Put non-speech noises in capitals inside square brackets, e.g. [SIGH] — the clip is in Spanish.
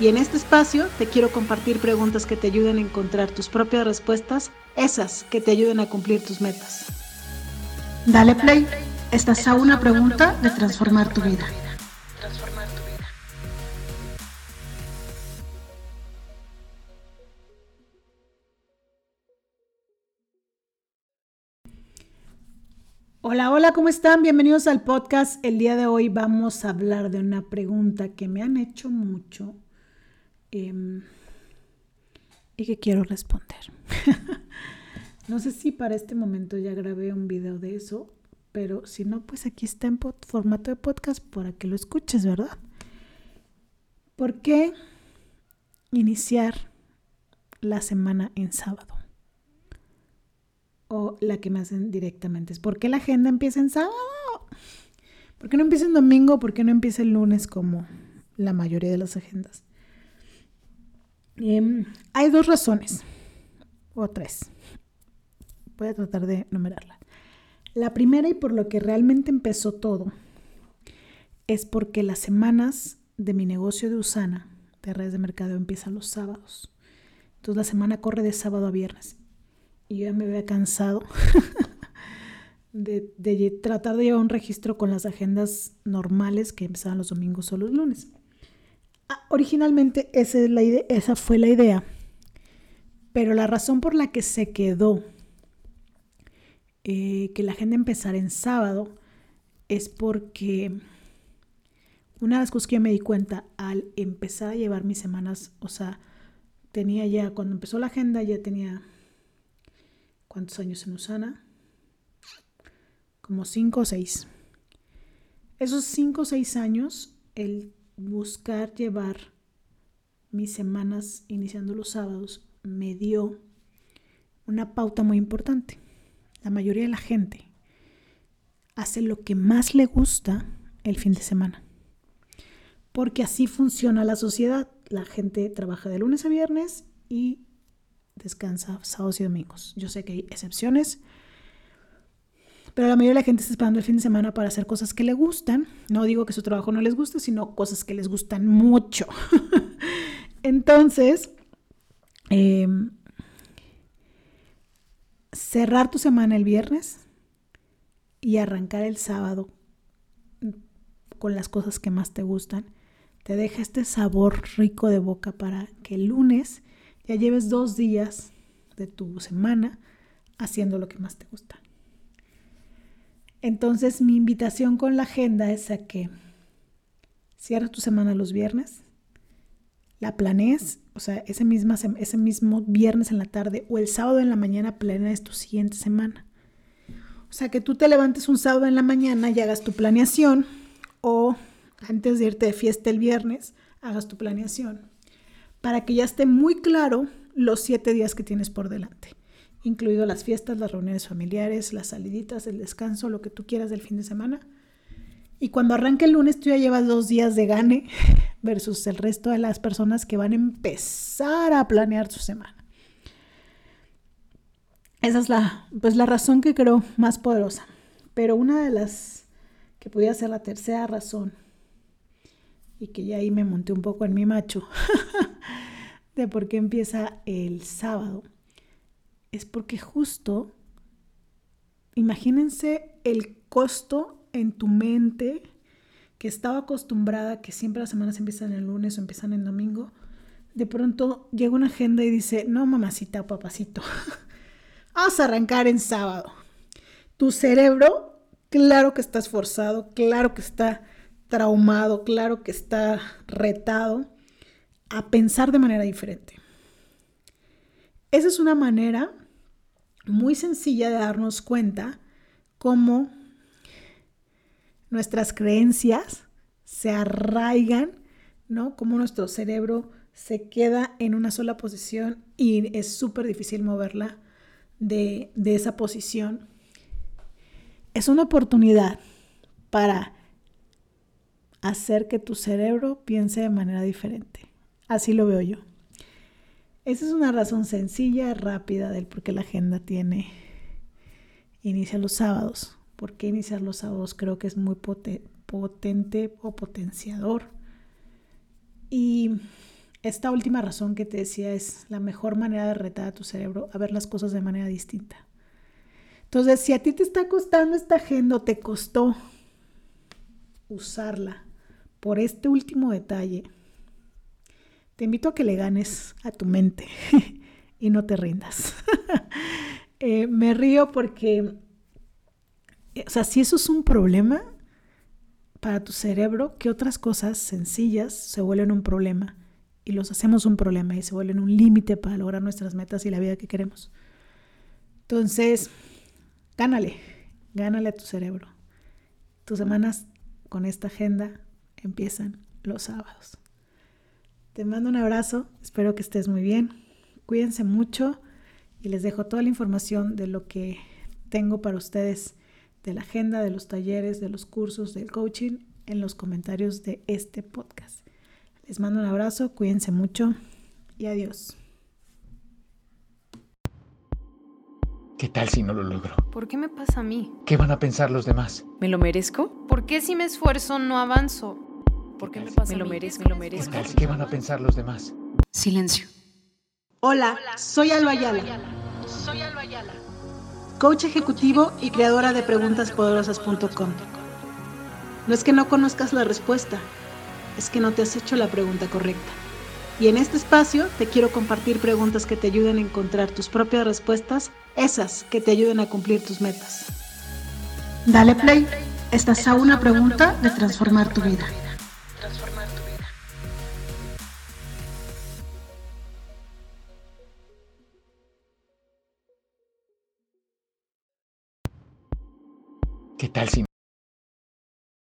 Y en este espacio te quiero compartir preguntas que te ayuden a encontrar tus propias respuestas, esas que te ayuden a cumplir tus metas. Dale play, estás a una pregunta de transformar tu vida. Hola, hola, ¿cómo están? Bienvenidos al podcast. El día de hoy vamos a hablar de una pregunta que me han hecho mucho Em, y que quiero responder. [LAUGHS] no sé si para este momento ya grabé un video de eso, pero si no, pues aquí está en formato de podcast para que lo escuches, ¿verdad? ¿Por qué iniciar la semana en sábado? O la que me hacen directamente es ¿por qué la agenda empieza en sábado? ¿Por qué no empieza en domingo? ¿Por qué no empieza el lunes como la mayoría de las agendas? Em, hay dos razones, o tres. Voy a tratar de numerarla. La primera y por lo que realmente empezó todo es porque las semanas de mi negocio de Usana, de redes de mercado, empiezan los sábados. Entonces la semana corre de sábado a viernes. Y yo ya me había cansado [LAUGHS] de, de tratar de llevar un registro con las agendas normales que empezaban los domingos o los lunes. Ah, originalmente esa, fue la idea, pero la razón por la que se quedó eh, que la agenda empezara en sábado es porque una de las cosas que yo me di cuenta al empezar a llevar mis semanas, o sea, tenía ya, cuando empezó la agenda ya tenía, ¿cuántos años en Usana? Como cinco o seis. Esos cinco o seis años, el buscar llevar mis semanas iniciando los sábados me dio una pauta muy importante. La mayoría de la gente hace lo que más le gusta el fin de semana. Porque así funciona la sociedad. La gente trabaja de lunes a viernes y descansa sábados y domingos. Yo sé que hay excepciones, pero la mayoría de la gente está esperando el fin de semana para hacer cosas que le gustan. No digo que su trabajo no les guste, sino cosas que les gustan mucho. [LAUGHS] Entonces, em, cerrar tu semana el viernes y arrancar el sábado con las cosas que más te gustan, te deja este sabor rico de boca para que el lunes ya lleves dos días de tu semana haciendo lo que más te gusta. Entonces mi invitación con la agenda es a que cierres tu semana los viernes, la planees, o sea, ese, misma, ese mismo viernes en la tarde o el sábado en la mañana planees tu siguiente semana. O sea, que tú te levantes un sábado en la mañana y hagas tu planeación o antes de irte de fiesta el viernes, hagas tu planeación para que ya esté muy claro los siete días que tienes por delante incluido las fiestas, las reuniones familiares, las saliditas, el descanso, lo que tú quieras del fin de semana. Y cuando arranque el lunes, tú ya llevas dos días de gane [LAUGHS] versus el resto de las personas que van a empezar a planear su semana. Esa es la, pues la razón que creo más poderosa. Pero una de las que podía ser la tercera razón, y que ya ahí me monté un poco en mi macho, [LAUGHS] de por qué empieza el sábado, es porque justo, imagínense el costo en tu mente que estaba acostumbrada que siempre las semanas empiezan el lunes o empiezan el domingo, de pronto llega una agenda y dice, no mamacita o papacito, [LAUGHS] vamos a arrancar en sábado. Tu cerebro, claro que está esforzado, claro que está traumado, claro que está retado a pensar de manera diferente. Esa es una manera muy sencilla de darnos cuenta cómo nuestras creencias se arraigan, ¿no? Cómo nuestro cerebro se queda en una sola posición y es súper difícil moverla de, de esa posición, es una oportunidad para hacer que tu cerebro piense de manera diferente. Así lo veo yo. Esa es una razón sencilla, rápida del por qué la agenda tiene inicia los sábados. ¿Por qué iniciar los sábados? Creo que es muy potente o potenciador. Y esta última razón que te decía es la mejor manera de retar a tu cerebro a ver las cosas de manera distinta. Entonces, si a ti te está costando esta agenda te costó usarla por este último detalle, te invito a que le ganes a tu mente [LAUGHS] y no te rindas. [LAUGHS] Eh, me río porque, o sea, si eso es un problema para tu cerebro, que otras cosas sencillas se vuelven un problema y los hacemos un problema y se vuelven un límite para lograr nuestras metas y la vida que queremos. Entonces, gánale, gánale a tu cerebro. Tus semanas con esta agenda empiezan los sábados. Te mando un abrazo, espero que estés muy bien. Cuídense mucho y les dejo toda la información de lo que tengo para ustedes, de la agenda, de los talleres, de los cursos, del coaching, en los comentarios de este podcast. Les mando un abrazo, cuídense mucho y adiós. ¿Qué tal si no lo logro? ¿Por qué me pasa a mí? ¿Qué van a pensar los demás? ¿Me lo merezco? ¿Por qué si me esfuerzo no avanzo? ¿Por qué me pasa Me lo merezco, me lo merezco. ¿Qué, tal, ¿Qué van a pensar los demás? Silencio. Hola, soy Alba Ayala. Soy Alba Ayala. Coach ejecutivo y creadora de preguntaspoderosas.com. No es que no conozcas la respuesta, es que no te has hecho la pregunta correcta. Y en este espacio te quiero compartir preguntas que te ayuden a encontrar tus propias respuestas, esas que te ayuden a cumplir tus metas. Dale play, estás a una pregunta de transformar tu vida. Tal si